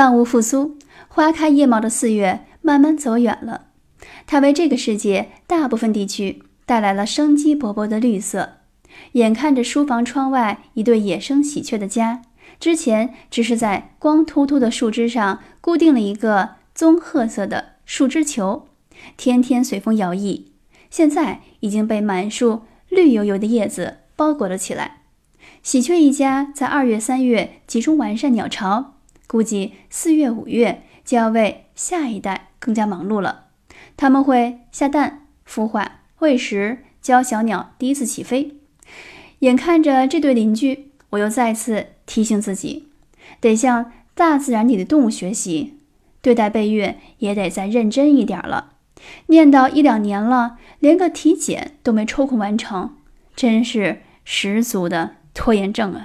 万物复苏，花开叶茂的四月慢慢走远了。它为这个世界大部分地区带来了生机勃勃的绿色。眼看着书房窗外一对野生喜鹊的家，之前只是在光秃秃的树枝上固定了一个棕褐色的树枝球，天天随风摇曳，现在已经被满树绿油油的叶子包裹了起来。喜鹊一家在二月、三月集中完善鸟巢，估计四月、五月就要为下一代更加忙碌了。他们会下蛋、孵化、喂食，教小鸟第一次起飞。眼看着这对邻居，我又再次提醒自己，得向大自然里的动物学习，对待备孕也得再认真一点了。念叨一两年了，连个体检都没抽空完成，真是十足的拖延症啊！